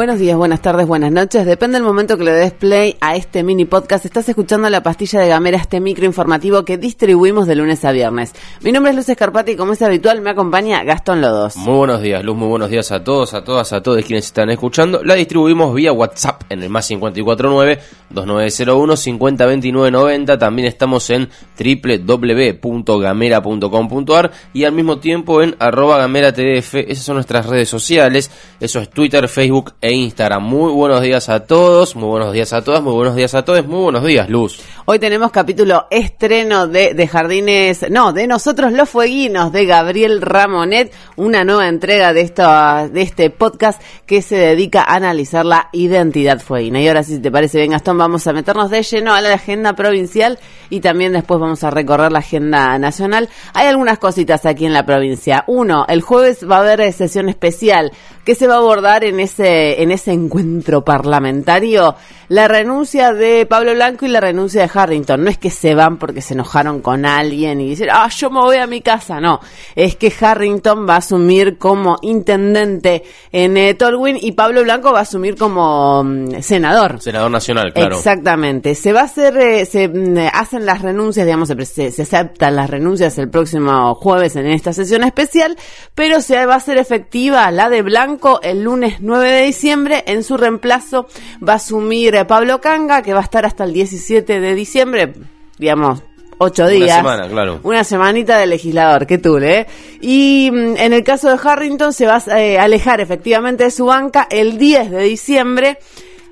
Buenos días, buenas tardes, buenas noches. Depende del momento que le des play a este mini podcast. Estás escuchando la pastilla de Gamera, este micro informativo que distribuimos de lunes a viernes. Mi nombre es Luz Escarpati y como es habitual me acompaña Gastón Lodos. Muy buenos días, Luz, muy buenos días a todos, a todas, a todos quienes están escuchando. La distribuimos vía WhatsApp en el más 549-2901-502990. También estamos en www.gamera.com.ar y al mismo tiempo en arroba gamera tdf. Esas son nuestras redes sociales. Eso es Twitter, Facebook e Instagram. Muy buenos días a todos, muy buenos días a todas, muy buenos días a todos, muy buenos días, Luz. Hoy tenemos capítulo estreno de, de Jardines, no, de Nosotros los Fueguinos, de Gabriel Ramonet, una nueva entrega de, esto, de este podcast que se dedica a analizar la identidad fueguina. Y ahora sí, si te parece bien, Gastón, vamos a meternos de lleno a la agenda provincial y también después vamos a recorrer la agenda nacional. Hay algunas cositas aquí en la provincia. Uno, el jueves va a haber sesión especial que se va a abordar en ese, en ese encuentro parlamentario la renuncia de Pablo Blanco y la renuncia de Harrington. No es que se van porque se enojaron con alguien y dicen, ah, yo me voy a mi casa. No, es que Harrington va a asumir como intendente en eh, Tolwyn y Pablo Blanco va a asumir como mm, senador. Senador nacional, claro. Exactamente. Se va a hacer, eh, se mm, hacen las renuncias, digamos, se, se aceptan las renuncias el próximo jueves en esta sesión especial, pero se va a hacer efectiva la de Blanco el lunes 9 de diciembre. En su reemplazo va a asumir Pablo Canga, que va a estar hasta el 17 de diciembre, digamos, ocho días. Una semana, claro. Una semanita de legislador, qué tú, ¿eh? Y mm, en el caso de Harrington se va a eh, alejar efectivamente de su banca el 10 de diciembre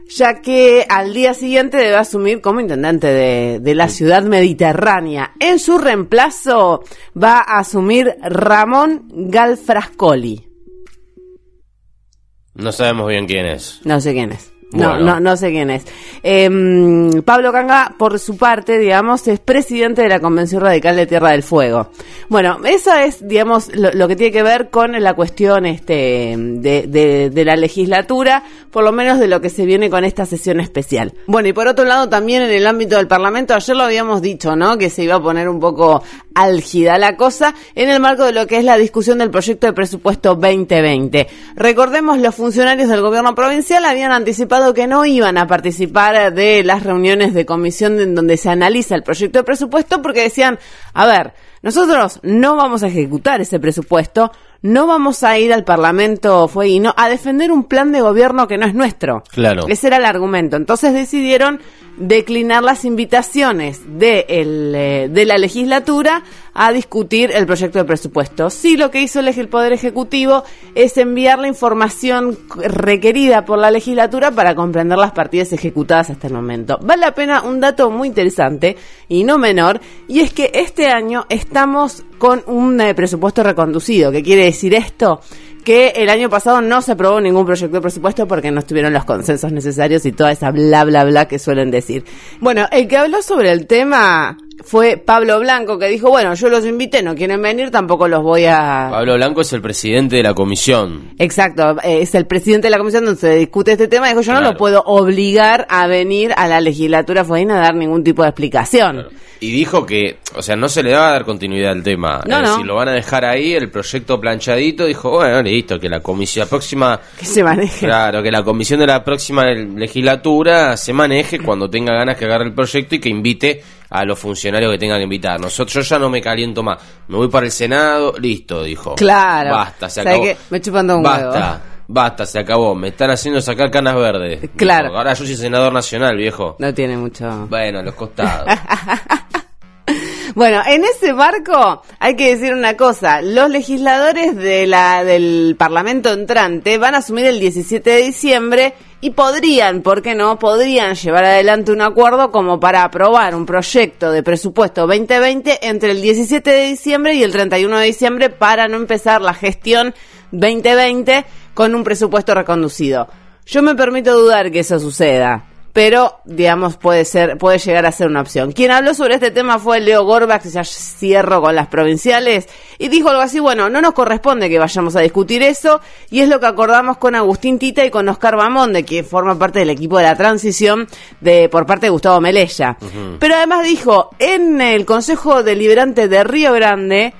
ya que al día siguiente debe asumir como intendente de, de, la ciudad mediterránea. En su reemplazo va a asumir Ramón Galfrascoli. No sabemos bien quién es. No sé quién es. No, no, no sé quién es. Eh, Pablo Canga, por su parte, digamos, es presidente de la Convención Radical de Tierra del Fuego. Bueno, eso es, digamos, lo, lo que tiene que ver con la cuestión este, de, de, de, la legislatura, por lo menos de lo que se viene con esta sesión especial. Bueno, y por otro lado, también en el ámbito del Parlamento, ayer lo habíamos dicho, ¿no? Que se iba a poner un poco álgida la cosa en el marco de lo que es la discusión del proyecto de presupuesto 2020. Recordemos, los funcionarios del gobierno provincial habían anticipado que no iban a participar de las reuniones de comisión en donde se analiza el proyecto de presupuesto porque decían, a ver, nosotros no vamos a ejecutar ese presupuesto, no vamos a ir al Parlamento no a defender un plan de gobierno que no es nuestro. Claro. Ese era el argumento. Entonces decidieron declinar las invitaciones de, el, eh, de la legislatura a discutir el proyecto de presupuesto. Sí, lo que hizo el, Poder Ejecutivo es enviar la información requerida por la legislatura para comprender las partidas ejecutadas hasta el momento. Vale la pena un dato muy interesante y no menor, y es que este año estamos con un eh, presupuesto reconducido. ¿Qué quiere decir esto? que el año pasado no se aprobó ningún proyecto de presupuesto porque no estuvieron los consensos necesarios y toda esa bla bla bla que suelen decir. Bueno, el que habló sobre el tema fue Pablo Blanco que dijo, bueno, yo los invité, no quieren venir, tampoco los voy a... Pablo Blanco es el presidente de la comisión. Exacto, eh, es el presidente de la comisión donde se discute este tema. Dijo, yo claro. no lo puedo obligar a venir a la legislatura fue a dar ningún tipo de explicación. Claro. Y dijo que, o sea, no se le va a dar continuidad al tema. No, eh, no. Si lo van a dejar ahí, el proyecto planchadito, dijo, bueno, listo, que la comisión, la próxima... Que se maneje. Claro, que la comisión de la próxima legislatura se maneje cuando tenga ganas que agarre el proyecto y que invite a los funcionarios que tengan que invitar. Nosotros yo ya no me caliento más. Me voy para el Senado, listo, dijo. Claro. Basta, se acabó. Me chupando un Basta. huevo. Basta, se acabó. Me están haciendo sacar canas verdes. Claro. Dijo, Ahora yo soy senador nacional, viejo. No tiene mucho. Bueno, a los costados. Bueno, en ese marco hay que decir una cosa, los legisladores de la, del Parlamento entrante van a asumir el 17 de diciembre y podrían, ¿por qué no? Podrían llevar adelante un acuerdo como para aprobar un proyecto de presupuesto 2020 entre el 17 de diciembre y el 31 de diciembre para no empezar la gestión 2020 con un presupuesto reconducido. Yo me permito dudar que eso suceda. Pero digamos puede ser puede llegar a ser una opción. Quien habló sobre este tema fue Leo Gorbach, que ya cierro con las provinciales, y dijo algo así, bueno, no nos corresponde que vayamos a discutir eso, y es lo que acordamos con Agustín Tita y con Oscar de que forma parte del equipo de la transición de por parte de Gustavo Melella. Pero además dijo, en el Consejo Deliberante de Río Grande,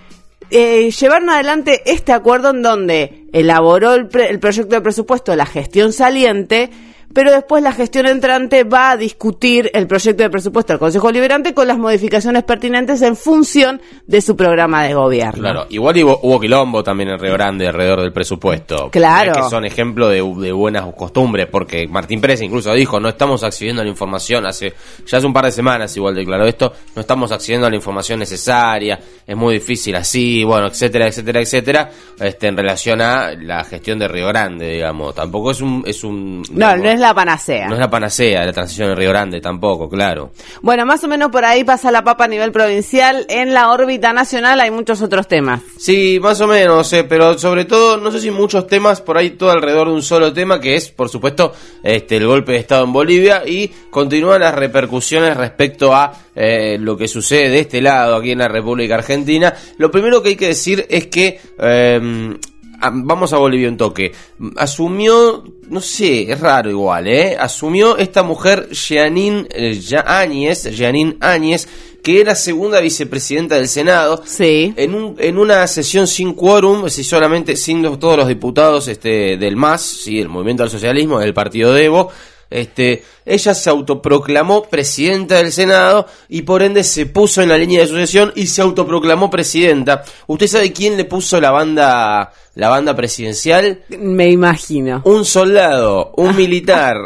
eh, llevaron adelante este acuerdo en donde elaboró el, el proyecto de presupuesto la gestión saliente, pero después la gestión entrante va a discutir el proyecto de presupuesto del Consejo Liberante con las modificaciones pertinentes en función de su programa de gobierno. Claro, igual hubo, quilombo también en Río Grande alrededor del presupuesto. Claro. que son ejemplo de, buenas costumbres, porque Martín Pérez incluso dijo, no estamos accediendo a la información, hace ya hace un par de semanas igual declaró esto, no estamos accediendo a la información necesaria, es muy difícil así, bueno, etcétera, etcétera, etcétera, este, en relación a la gestión de Río Grande, digamos. Tampoco es un... Es un no, no es la panacea. No es la panacea la transición de Río Grande tampoco, claro. Bueno, más o menos por ahí pasa la papa a nivel provincial. En la órbita nacional hay muchos otros temas. Sí, más o menos, eh, pero sobre todo, no sé si muchos temas, por ahí todo alrededor de un solo tema, que es, por supuesto, este el golpe de Estado en Bolivia y continúan las repercusiones respecto a eh, lo que sucede de este lado, aquí en la República Argentina. Lo primero que hay que decir es que... Eh, vamos a Bolivia un toque. Asumió, no sé, es raro igual, ¿eh? Asumió esta mujer, Jeanine eh, Áñez, Jeanine Áñez, que era segunda vicepresidenta del Senado. Sí. En, un, en una sesión sin quórum, si solamente, sin todos los diputados este, del MAS, sí, el Movimiento al Socialismo, del Partido Evo, este, ella se autoproclamó presidenta del Senado y por ende se puso en la línea de sucesión y se autoproclamó presidenta. ¿Usted sabe quién le puso la banda la banda presidencial? Me imagino. Un soldado, un militar.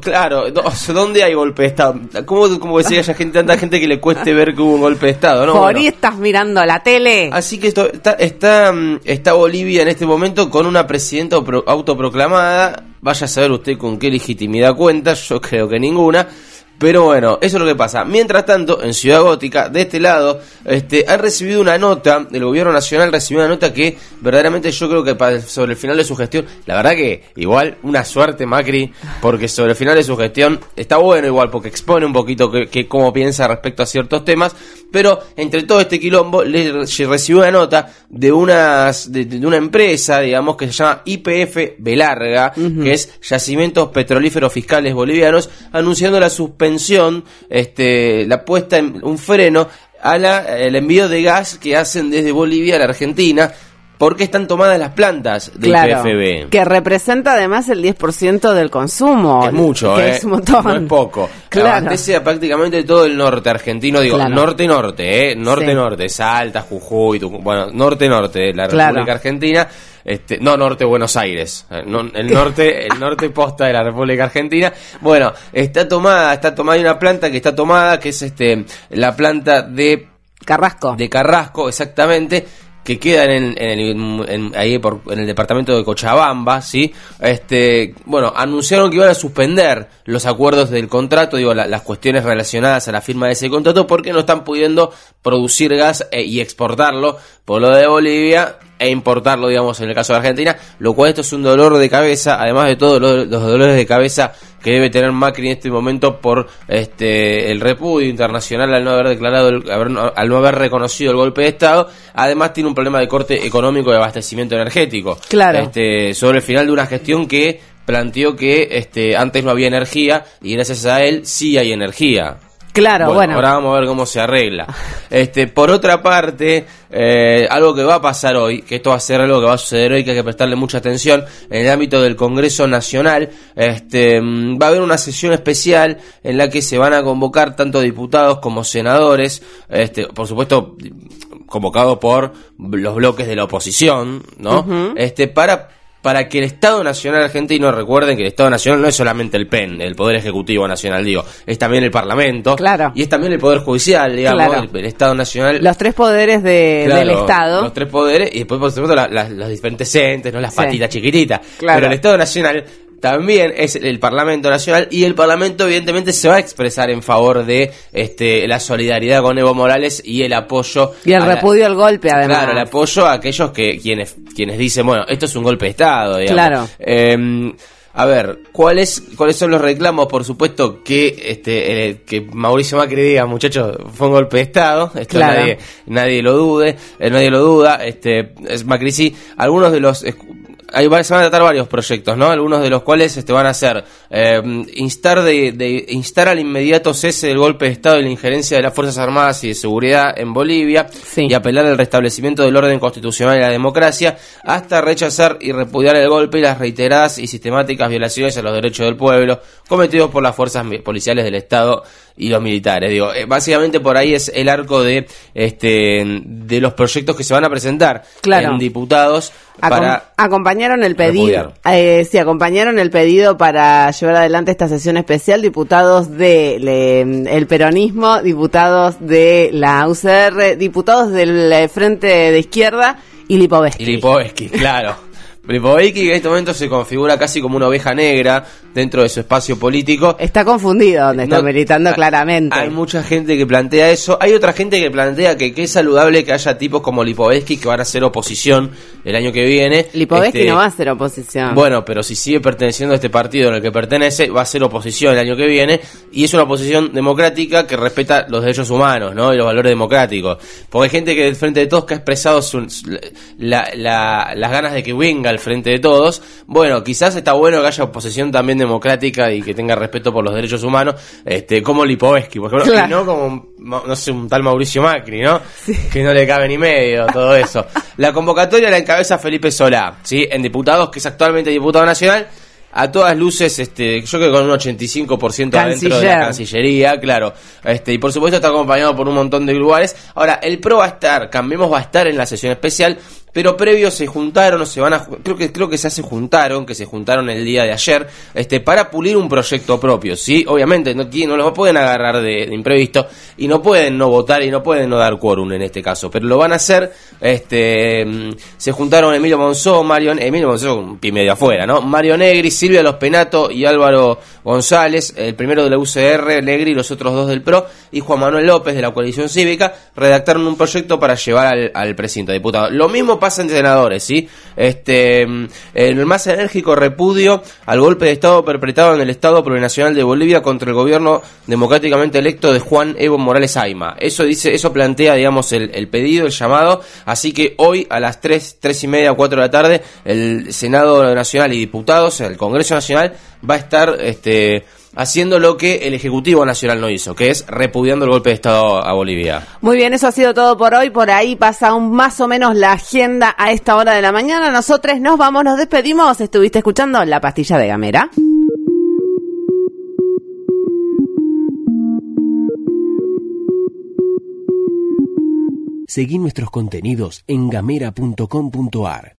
claro, ¿dónde hay golpe de Estado? ¿Cómo, cómo decía esa gente, tanta gente que le cueste ver que hubo un golpe de Estado? ¿no? Por ahí estás mirando la tele. Así que esto, está, está, mm, está Bolivia en este momento con una presidenta autoproclamada. Vaya a saber usted con qué legitimidad cuenta, yo creo que ninguna. Pero bueno, eso es lo que pasa. Mientras tanto, en Ciudad Gótica, de este lado, este, han recibido una nota, el gobierno nacional recibió una nota que verdaderamente yo creo que sobre el final de su gestión, la verdad que igual una suerte Macri, porque sobre el final de su gestión está bueno igual, porque expone un poquito que, cómo piensa respecto a ciertos temas, pero entre todo este quilombo le recibió una nota de, unas, de, una empresa, digamos, que se llama IPF Belarga, que es Yacimientos Petrolíferos Fiscales Bolivianos, anunciando la suspensión este, la puesta en un freno a la, el envío de gas que hacen desde Bolivia a la Argentina. Porque están tomadas las plantas del claro, Que representa además el 10% del consumo. Es mucho, eh, es un montón. No es poco. Claro. Abastece prácticamente todo el norte argentino. Digo, norte-norte, ¿eh? Norte-norte. Salta, Jujuy, bueno, norte-norte, la República Argentina este, no norte Buenos Aires, eh, el norte, el norte posta de la República Argentina. Bueno, está tomada, está tomada una planta que está tomada, que es este la planta de Carrasco. De Carrasco, exactamente que queda en, el, ahí por, en el departamento de Cochabamba, ¿sí? Este, bueno, anunciaron que iban a suspender los acuerdos del contrato, digo, las cuestiones relacionadas a la firma de ese contrato, porque no están pudiendo producir gas eh, y exportarlo por lo de Bolivia e importarlo, digamos, en el caso de Argentina, lo cual esto es un dolor de cabeza, además de todos los, dolores de cabeza que debe tener Macri en este momento por este el repudio internacional al no haber declarado, al no haber reconocido el golpe de Estado, además tiene un problema de corte económico de abastecimiento energético. Claro. Este, sobre el final de una gestión que planteó que este, antes no había energía y gracias a él sí hay energía. Claro, bueno, Ahora vamos a ver cómo se arregla. Este, por otra parte, eh, algo que va a pasar hoy, que esto va a ser algo que va a suceder hoy, que hay que prestarle mucha atención, en el ámbito del Congreso Nacional, este, mm, va a haber una sesión especial en la que se van a convocar tanto diputados como senadores, este, por supuesto, convocados por los bloques de la oposición, ¿no? Este, para para que el Estado Nacional argentino, recuerden que el Estado Nacional no es solamente el PEN, el Poder Ejecutivo Nacional, digo, es también el Parlamento. Claro. Y es también el Poder Judicial, digamos, el, Estado Nacional. Los tres poderes del Estado. Los tres poderes, y después, por supuesto, los diferentes entes, ¿no? Las patitas chiquititas. Claro. Pero el Estado Nacional también es el Parlamento Nacional y el Parlamento evidentemente se va a expresar en favor de este la solidaridad con Evo Morales y el apoyo y el repudio al golpe además claro el apoyo a aquellos que quienes quienes dicen bueno esto es un golpe de estado digamos. claro eh, A ver, ¿cuáles cuáles son los reclamos? Por supuesto que este eh, que Mauricio Macri diga, muchachos, fue un golpe de estado, esto nadie nadie lo dude, eh, nadie lo duda, este es Macri sí, algunos de los Ahí se van a tratar varios proyectos, ¿no? Algunos de los cuales este, van a ser eh, instar, de, instar al inmediato cese del golpe de Estado y la injerencia de las Fuerzas Armadas y de Seguridad en Bolivia y apelar al restablecimiento del orden constitucional y la democracia, hasta rechazar y repudiar el golpe y las reiteradas y sistemáticas violaciones a los derechos del pueblo cometidos por las fuerzas policiales del Estado y los militares. Digo, eh, básicamente por ahí es el arco de este de los proyectos que se van a presentar en diputados para acompañaron el pedido eh, sí acompañaron el pedido para llevar adelante esta sesión especial diputados de el peronismo diputados de la UCR diputados del eh, frente de izquierda y Lipovetsky. Y Lipovetsky, claro. Lipovetsky en este momento se configura casi como una oveja negra dentro de su espacio político. Está confundido donde está militando claramente. Hay mucha gente que plantea eso. Hay otra gente que plantea que, es saludable que haya tipos como Lipovetsky que van a ser oposición el año que viene. Lipovetsky este, no va a ser oposición. Bueno, pero si sigue perteneciendo a este partido en el que pertenece, va a ser oposición el año que viene. Y es una oposición democrática que respeta los derechos humanos ¿no? y los valores democráticos. Porque hay gente que del frente de todos que ha expresado las ganas de que venga frente de todos. Bueno, quizás está bueno que haya oposición también democrática y que tenga respeto por los derechos humanos, este, como Lipovetsky, por ejemplo, y no como, no sé, un tal Mauricio Macri, ¿no? Que no le cabe ni medio todo eso. La convocatoria la encabeza Felipe Solá, ¿sí? En diputados, que es actualmente diputado nacional a todas luces, este, yo creo que con un 85% adentro de la Cancillería, claro. Este, y por supuesto está acompañado por un montón de lugares. Ahora, el PRO va a estar, Cambiemos va a estar en la sesión especial, pero previo se juntaron o se van a creo que creo que se hace juntaron que se juntaron el día de ayer este para pulir un proyecto propio sí obviamente no no lo pueden agarrar de, imprevisto y no pueden no votar y no pueden no dar quórum en este caso pero lo van a hacer este mm, se juntaron Emilio Monzó Mario Emilio Monzó un pi medio afuera no Mario Negri Silvia Los Penato y Álvaro González el primero de la UCR Negri los otros dos del PRO y Juan Manuel López de la coalición cívica redactaron un proyecto para llevar al, al presidente diputado. Lo mismo pasan senadores, ¿sí? Este, el más enérgico repudio al golpe de Estado perpetrado en el Estado Plurinacional de Bolivia contra el gobierno democráticamente electo de Juan Evo Morales Aima. Eso dice, eso plantea, digamos, el, el pedido, el llamado. Así que hoy a las 3, 3 y media, 4 de la tarde, el Senado Nacional y diputados, el Congreso Nacional, va a estar, este, haciendo lo que el Ejecutivo Nacional no hizo, que es repudiando el golpe de Estado a Bolivia. Muy bien, eso ha sido todo por hoy. Por ahí pasa un, más o menos la agenda a esta hora de la mañana. Nosotros nos vamos, nos despedimos. Estuviste escuchando La Pastilla de Gamera. Seguí nuestros contenidos en gamera.com.ar.